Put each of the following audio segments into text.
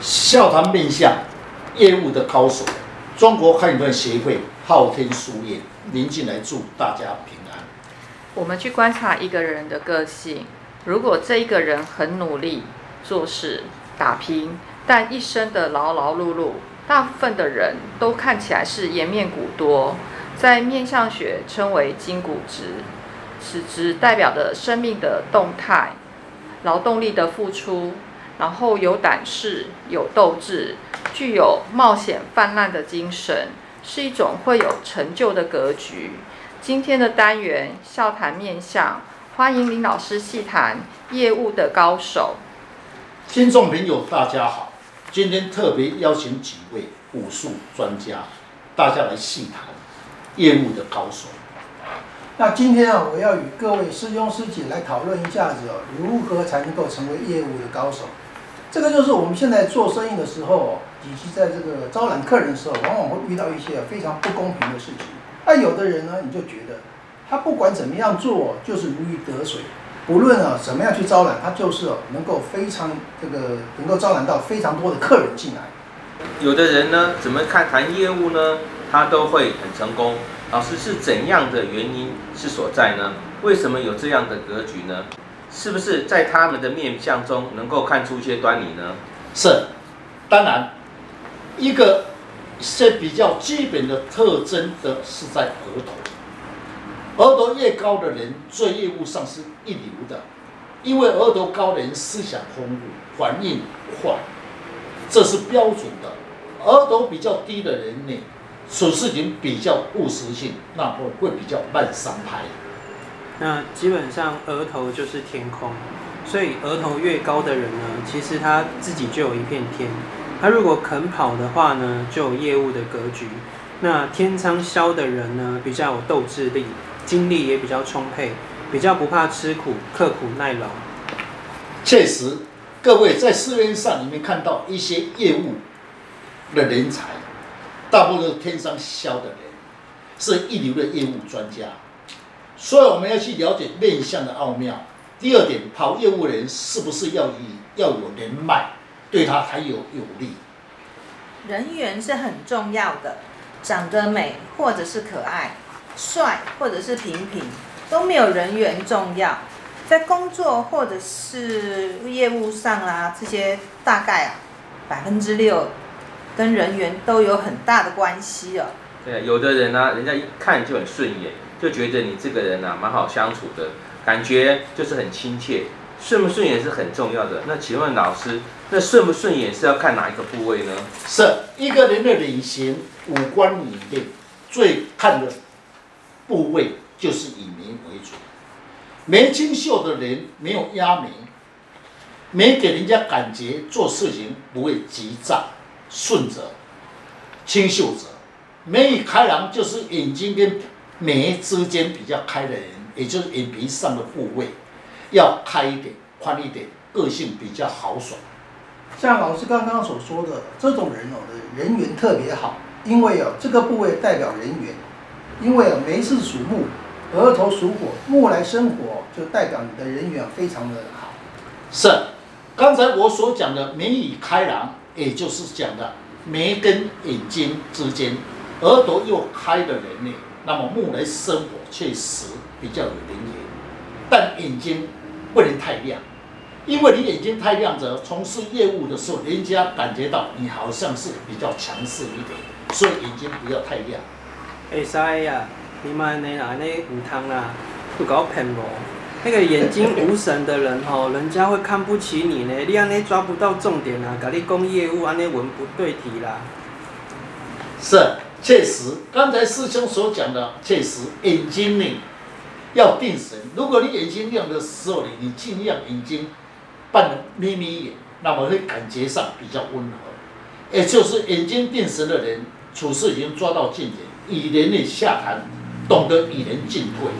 笑谈面相业务的高手，中国汉语协会昊天书院，您进来祝大家平安。我们去观察一个人的个性，如果这一个人很努力做事打拼，但一生的劳劳碌碌，大部分的人都看起来是颜面骨多，在面相学称为筋骨值，此质代表的生命的动态，劳动力的付出。然后有胆识、有斗志，具有冒险泛滥的精神，是一种会有成就的格局。今天的单元笑谈面相，欢迎林老师细谈业务的高手。听众朋友，大家好，今天特别邀请几位武术专家，大家来细谈业务的高手。那今天啊，我要与各位师兄师姐来讨论一下子哦，如何才能够成为业务的高手。这个就是我们现在做生意的时候，以及在这个招揽客人的时候，往往会遇到一些非常不公平的事情。那有的人呢，你就觉得他不管怎么样做，就是如鱼得水，不论啊怎么样去招揽，他就是能够非常这个能够招揽到非常多的客人进来。有的人呢，怎么看谈业务呢？他都会很成功。老师是怎样的原因是所在呢？为什么有这样的格局呢？是不是在他们的面相中能够看出一些端倪呢？是，当然，一个是比较基本的特征的是在额头，额头越高的人，做业务上是一流的，因为额头高的人思想丰富，反应快，这是标准的。额头比较低的人呢，处事情比较务实性，那会会比较慢三拍。那基本上额头就是天空，所以额头越高的人呢，其实他自己就有一片天。他如果肯跑的话呢，就有业务的格局。那天仓消的人呢，比较有斗志力，精力也比较充沛，比较不怕吃苦，刻苦耐劳。确实，各位在市面上里面看到一些业务的人才，大部分都是天仓消的人，是一流的业务专家。所以我们要去了解面相的奥妙。第二点，跑业务的人是不是要以要有人脉，对他才有有利？人缘是很重要的，长得美或者是可爱，帅或者是平平，都没有人缘重要。在工作或者是业务上啊，这些大概啊百分之六跟人缘都有很大的关系哦。对，有的人呢、啊，人家一看就很顺眼。就觉得你这个人、啊，蛮好相处的，感觉就是很亲切，顺不顺眼是很重要的。那请问老师，那顺不顺眼是要看哪一个部位呢？是一个人的脸型、五官里面最看的部位就是以眉为主。眉清秀的人没有压眉，没给人家感觉做事情不会急躁、顺着、清秀者。眉宇开朗就是眼睛跟。眉之间比较开的人，也就是眼皮上的部位要开一点、宽一点，个性比较豪爽。像老师刚刚所说的，这种人哦的人缘特别好，因为哦这个部位代表人缘，因为哦眉是属木，额头属火，木来生火，就代表你的人缘非常的好。是，刚才我所讲的眉宇开朗，也就是讲的眉跟眼睛之间，额头又开的人呢。那么木来生火，确实比较有灵验，但眼睛不能太亮，因为你眼睛太亮着，从事业务的时候，人家感觉到你好像是比较强势一点，所以眼睛不要太亮。哎，塞呀，你妈那哪那唔通啦，不搞骗我。那个眼睛无神的人吼，人家会看不起你呢。你安尼抓不到重点啊，跟你讲业务安尼文不对题啦。是。确实，刚才师兄所讲的，确实眼睛呢要定神。如果你眼睛亮的时候呢，你尽量眼睛扮得眯眯眼，那么会感觉上比较温和。也就是眼睛定神的人，处事已经抓到重点，与人呢下谈，懂得与人进退。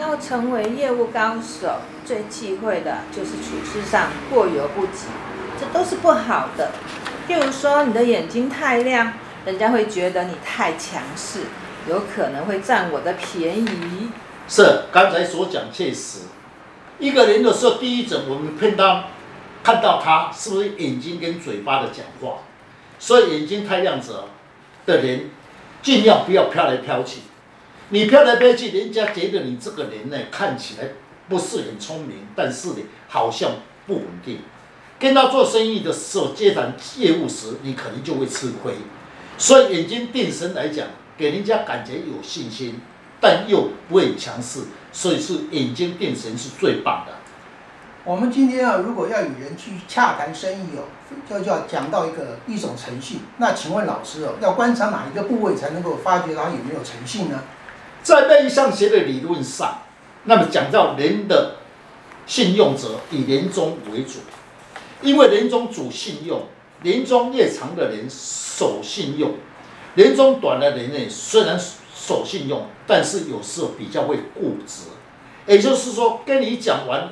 要成为业务高手，最忌讳的就是处事上过犹不及，这都是不好的。譬如说，你的眼睛太亮。人家会觉得你太强势，有可能会占我的便宜。是刚才所讲确实，一个人的时候，第一种我们碰到看到他是不是眼睛跟嘴巴的讲话，所以眼睛太亮着的人，尽量不要飘来飘去。你飘来飘去，人家觉得你这个人呢，看起来不是很聪明，但是呢，好像不稳定。跟他做生意的时候，接谈业务时，你可能就会吃亏。所以眼睛定神来讲，给人家感觉有信心，但又不会强势，所以是眼睛定神是最棒的。我们今天啊，如果要与人去洽谈生意哦，就就要讲到一个一种诚信。那请问老师哦，要观察哪一个部位才能够发觉他有没有诚信呢？在面相学的理论上，那么讲到人的信用者以人中为主。因为人中主信用，年中越长的人守信用，年中短的人呢，虽然守信用，但是有时候比较会固执。也就是说，跟你讲完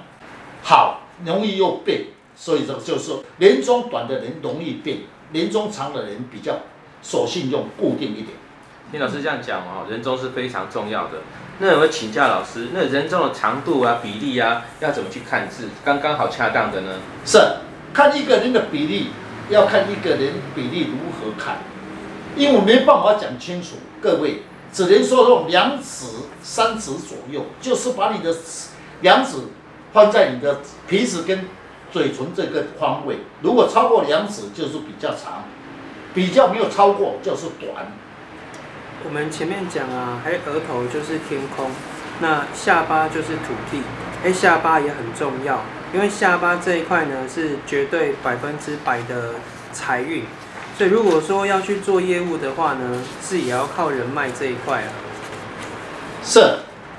好，容易又变，所以这个就是说，年中短的人容易变，年中长的人比较守信用，固定一点。听老师这样讲哦，人中是非常重要的。那有没有请教老师，那人中的长度啊、比例啊，要怎么去看是刚刚好恰当的呢？是。看一个人的比例，要看一个人比例如何看，因为我没办法讲清楚，各位只能说用两指、三指左右，就是把你的两指放在你的鼻子跟嘴唇这个方位，如果超过两指就是比较长，比较没有超过就是短。我们前面讲啊，还有额头就是天空，那下巴就是土地，哎，下巴也很重要。因为下巴这一块呢，是绝对百分之百的财运，所以如果说要去做业务的话呢，是也要靠人脉这一块啊。是，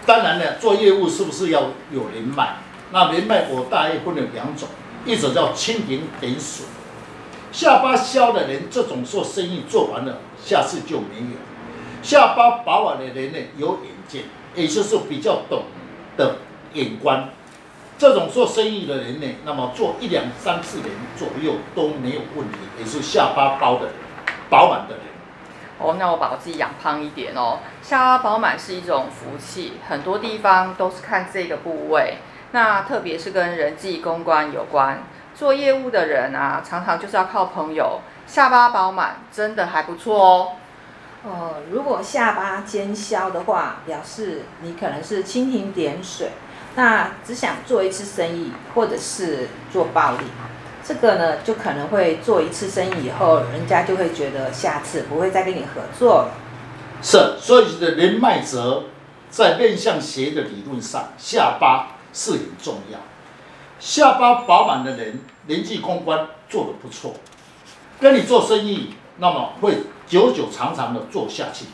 当然了，做业务是不是要有人脉？那人脉我大概分了两种，一种叫蜻蜓点水，下巴削的人，这种做生意做完了，下次就没有。下巴饱满的人呢，有远见，也就是比较懂的眼光。这种做生意的人呢，那么做一两三次年左右都没有问题，也是下巴包的人，饱满的人。哦，那我把我自己养胖一点哦。下巴饱满是一种福气，很多地方都是看这个部位。那特别是跟人际公关有关，做业务的人啊，常常就是要靠朋友。下巴饱满真的还不错哦。哦，如果下巴尖削的话，表示你可能是蜻蜓点水。那只想做一次生意，或者是做暴利，这个呢，就可能会做一次生意以后，人家就会觉得下次不会再跟你合作了。是，所以的人脉则在面相学的理论上，下巴是很重要。下巴饱满的人，人际公关做得不错，跟你做生意，那么会久久长长的做下去。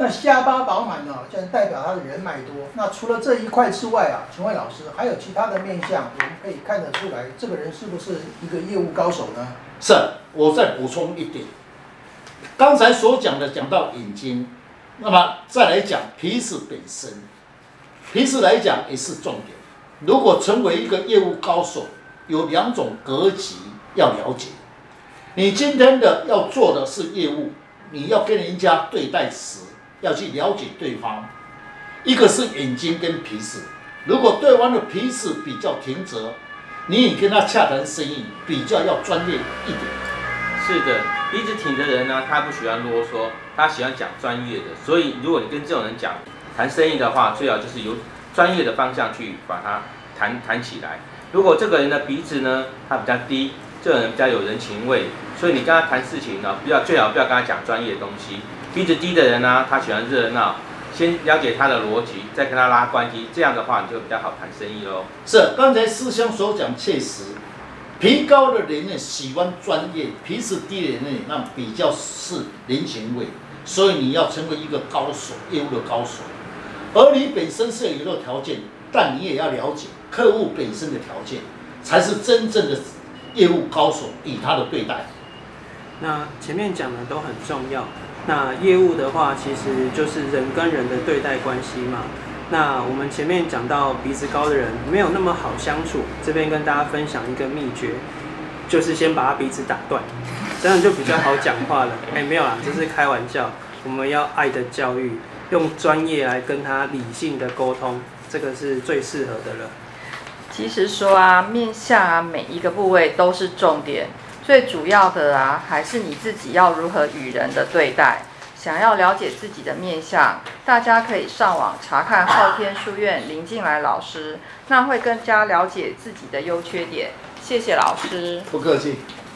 那下巴饱满呢，就代表他的人脉多。那除了这一块之外啊，请问老师还有其他的面相，我们可以看得出来这个人是不是一个业务高手呢？是，我再补充一点，刚才所讲的讲到眼睛，那么再来讲鼻子本身，鼻子来讲也是重点。如果成为一个业务高手，有两种格局要了解。你今天的要做的是业务，你要跟人家对待时。要去了解对方，一个是眼睛跟鼻子，如果对方的鼻子比较挺直，你跟他洽谈生意比较要专业一点。是的，鼻子挺的人呢，他不喜欢啰嗦，他喜欢讲专业的。所以如果你跟这种人讲谈生意的话，最好就是由专业的方向去把它谈谈起来。如果这个人的鼻子呢，他比较低，这个人比较有人情味，所以你跟他谈事情呢，不要最好不要跟他讲专业的东西。鼻子低的人呢，他喜欢热闹，先了解他的逻辑，再跟他拉关系，这样的话你就比较好谈生意喽。是，刚才师兄所讲确实，皮高的人呢喜欢专业，鼻子低的人呢那比较是人情味，所以你要成为一个高手，业务的高手。而你本身是有一个条件，但你也要了解客户本身的条件，才是真正的业务高手与他的对待。那前面讲的都很重要。那业务的话，其实就是人跟人的对待关系嘛。那我们前面讲到鼻子高的人没有那么好相处，这边跟大家分享一个秘诀，就是先把他鼻子打断，这样就比较好讲话了。哎，没有啦，这是开玩笑。我们要爱的教育，用专业来跟他理性的沟通，这个是最适合的了。其实说啊，面相啊，每一个部位都是重点，最主要的啊，还是你自己要如何与人的对待。想要了解自己的面相，大家可以上网查看昊天书院林静来老师，那会更加了解自己的优缺点。谢谢老师，不客气。